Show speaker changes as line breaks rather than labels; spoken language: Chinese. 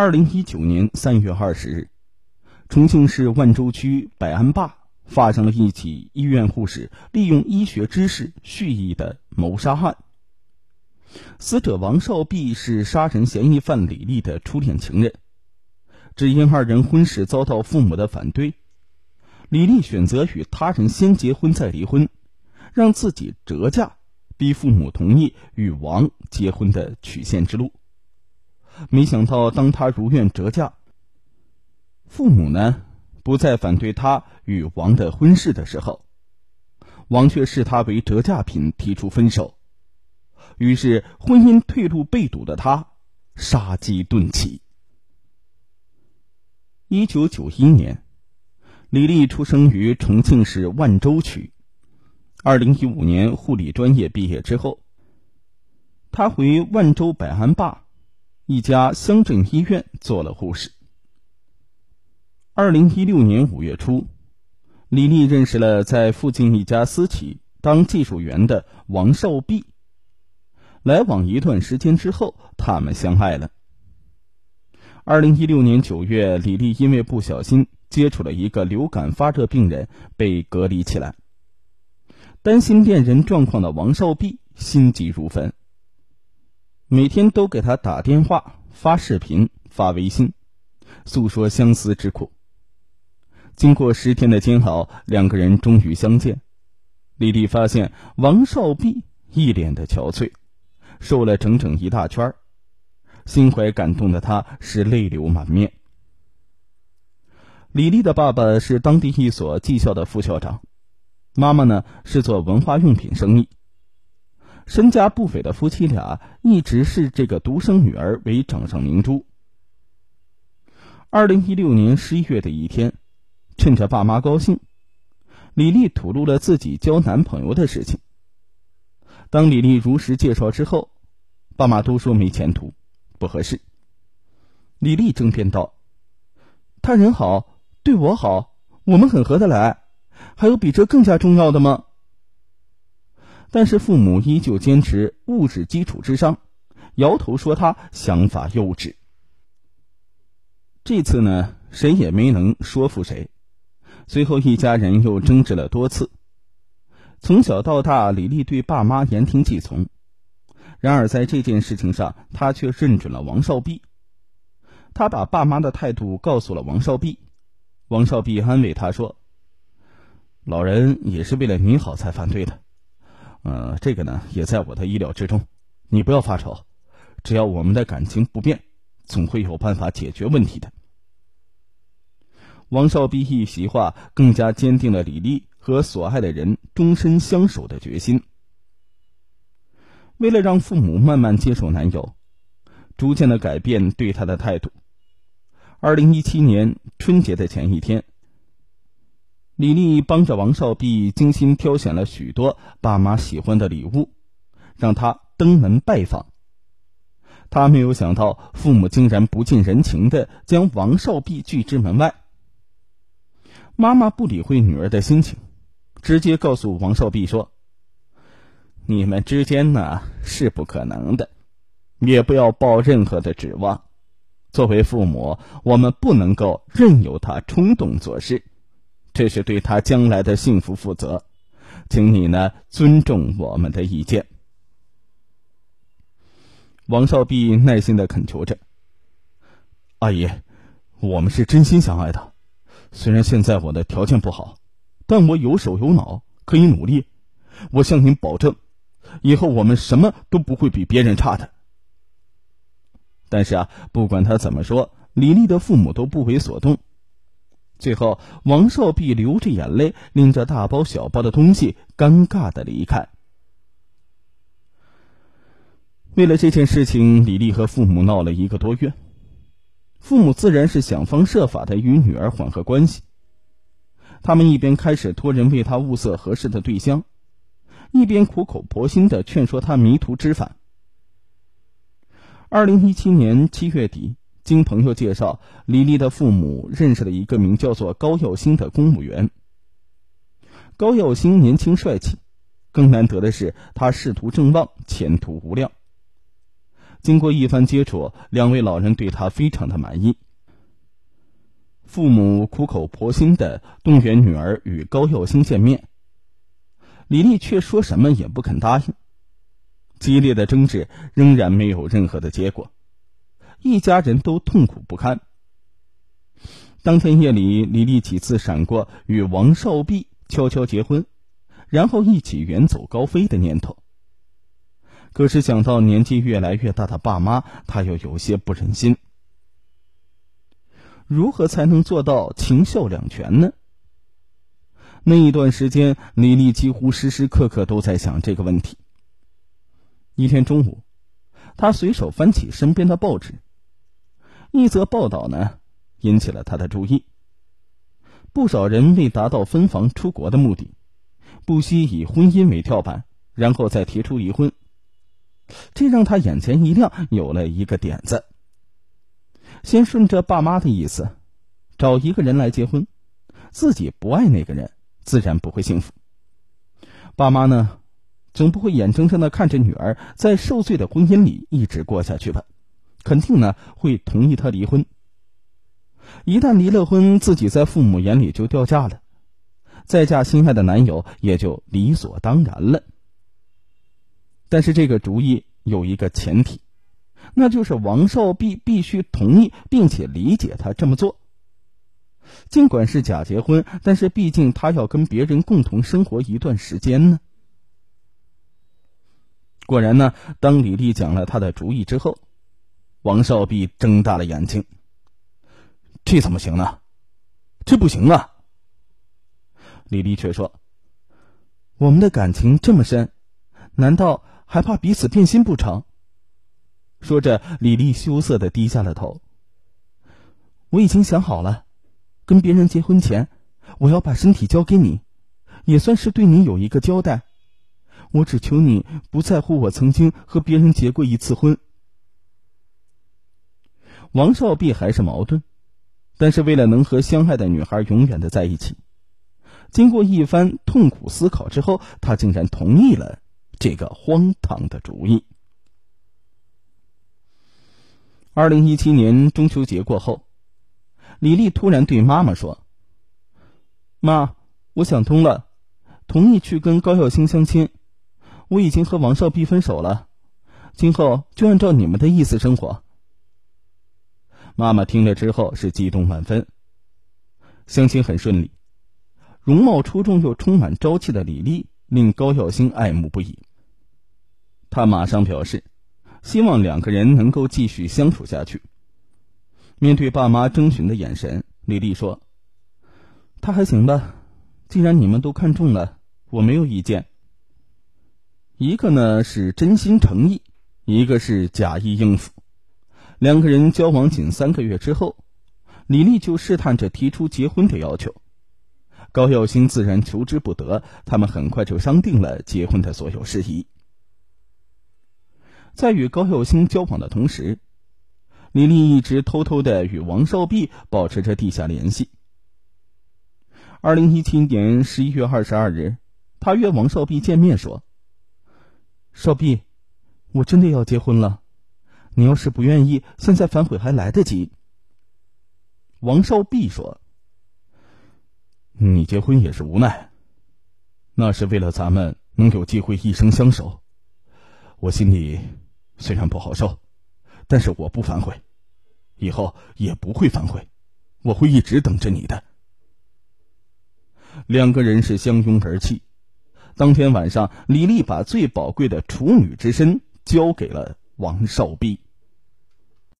二零一九年三月二十日，重庆市万州区百安坝发生了一起医院护士利用医学知识蓄意的谋杀案。死者王少碧是杀人嫌疑犯李丽的初恋情人，只因二人婚事遭到父母的反对，李丽选择与他人先结婚再离婚，让自己折嫁，逼父母同意与王结婚的曲线之路。没想到，当他如愿折价，父母呢不再反对他与王的婚事的时候，王却视他为折价品，提出分手。于是，婚姻退路被堵的他，杀机顿起。一九九一年，李丽出生于重庆市万州区。二零一五年护理专业毕业之后，他回万州百安坝一家乡镇医院做了护士。二零一六年五月初，李丽认识了在附近一家私企当技术员的王少碧。来往一段时间之后，他们相爱了。二零一六年九月，李丽因为不小心接触了一个流感发热病人，被隔离起来。担心恋人状况的王少碧心急如焚，每天都给他打电话、发视频、发微信，诉说相思之苦。经过十天的煎熬，两个人终于相见。李丽发现王少碧一脸的憔悴。瘦了整整一大圈心怀感动的他是泪流满面。李丽的爸爸是当地一所技校的副校长，妈妈呢是做文化用品生意。身家不菲的夫妻俩一直视这个独生女儿为掌上明珠。二零一六年十一月的一天，趁着爸妈高兴，李丽吐露了自己交男朋友的事情。当李丽如实介绍之后，爸妈都说没前途，不合适。李丽争辩道：“他人好，对我好，我们很合得来，还有比这更加重要的吗？”但是父母依旧坚持物质基础之上，摇头说他想法幼稚。这次呢，谁也没能说服谁，随后一家人又争执了多次。从小到大，李丽对爸妈言听计从。然而在这件事情上，她却认准了王少碧。他把爸妈的态度告诉了王少碧，王少碧安慰他说：“老人也是为了你好才反对的，呃，这个呢也在我的意料之中。你不要发愁，只要我们的感情不变，总会有办法解决问题的。”王少斌一席话，更加坚定了李丽。和所爱的人终身相守的决心。为了让父母慢慢接受男友，逐渐的改变对他的态度。二零一七年春节的前一天，李丽帮着王少碧精心挑选了许多爸妈喜欢的礼物，让他登门拜访。他没有想到，父母竟然不近人情的将王少碧拒之门外。妈妈不理会女儿的心情。直接告诉王少碧说：“你们之间呢是不可能的，也不要抱任何的指望。作为父母，我们不能够任由他冲动做事，这是对他将来的幸福负责。请你呢尊重我们的意见。”王少碧耐心的恳求着：“阿姨，我们是真心相爱的，虽然现在我的条件不好。”但我有手有脑，可以努力。我向您保证，以后我们什么都不会比别人差的。但是啊，不管他怎么说，李丽的父母都不为所动。最后，王少碧流着眼泪，拎着大包小包的东西，尴尬的离开。为了这件事情，李丽和父母闹了一个多月。父母自然是想方设法的与女儿缓和关系。他们一边开始托人为他物色合适的对象，一边苦口婆心的劝说他迷途知返。二零一七年七月底，经朋友介绍，李丽的父母认识了一个名叫做高耀星的公务员。高耀星年轻帅气，更难得的是他仕途正旺，前途无量。经过一番接触，两位老人对他非常的满意。父母苦口婆心的动员女儿与高耀星见面，李丽却说什么也不肯答应。激烈的争执仍然没有任何的结果，一家人都痛苦不堪。当天夜里，李丽几次闪过与王少弼悄悄结婚，然后一起远走高飞的念头。可是想到年纪越来越大的爸妈，她又有些不忍心。如何才能做到情孝两全呢？那一段时间，李丽几乎时时刻刻都在想这个问题。一天中午，她随手翻起身边的报纸，一则报道呢，引起了她的注意。不少人为达到分房出国的目的，不惜以婚姻为跳板，然后再提出离婚。这让他眼前一亮，有了一个点子。先顺着爸妈的意思，找一个人来结婚，自己不爱那个人，自然不会幸福。爸妈呢，总不会眼睁睁的看着女儿在受罪的婚姻里一直过下去吧？肯定呢会同意他离婚。一旦离了婚，自己在父母眼里就掉价了，再嫁心爱的男友也就理所当然了。但是这个主意有一个前提，那就是王少必必须同意并且理解他这么做。尽管是假结婚，但是毕竟他要跟别人共同生活一段时间呢。果然呢，当李丽讲了他的主意之后，王少弼睁大了眼睛。这怎么行呢？这不行啊！李丽却说：“我们的感情这么深，难道？”还怕彼此变心不成？说着，李丽羞涩的低下了头。我已经想好了，跟别人结婚前，我要把身体交给你，也算是对你有一个交代。我只求你不在乎我曾经和别人结过一次婚。王少碧还是矛盾，但是为了能和相爱的女孩永远的在一起，经过一番痛苦思考之后，他竟然同意了。这个荒唐的主意。二零一七年中秋节过后，李丽突然对妈妈说：“妈，我想通了，同意去跟高耀星相亲。我已经和王少碧分手了，今后就按照你们的意思生活。”妈妈听了之后是激动万分。相亲很顺利，容貌出众又充满朝气的李丽令高耀星爱慕不已。他马上表示，希望两个人能够继续相处下去。面对爸妈征询的眼神，李丽说：“他还行吧，既然你们都看中了，我没有意见。一个呢是真心诚意，一个是假意应付。两个人交往仅三个月之后，李丽就试探着提出结婚的要求。高耀星自然求之不得，他们很快就商定了结婚的所有事宜。”在与高耀星交往的同时，李丽一直偷偷的与王少弼保持着地下联系。二零一七年十一月二十二日，他约王少弼见面说：“少弼，我真的要结婚了，你要是不愿意，现在反悔还来得及。”王少弼说：“你结婚也是无奈，那是为了咱们能有机会一生相守，我心里。”虽然不好受，但是我不反悔，以后也不会反悔，我会一直等着你的。两个人是相拥而泣。当天晚上，李丽把最宝贵的处女之身交给了王少弼。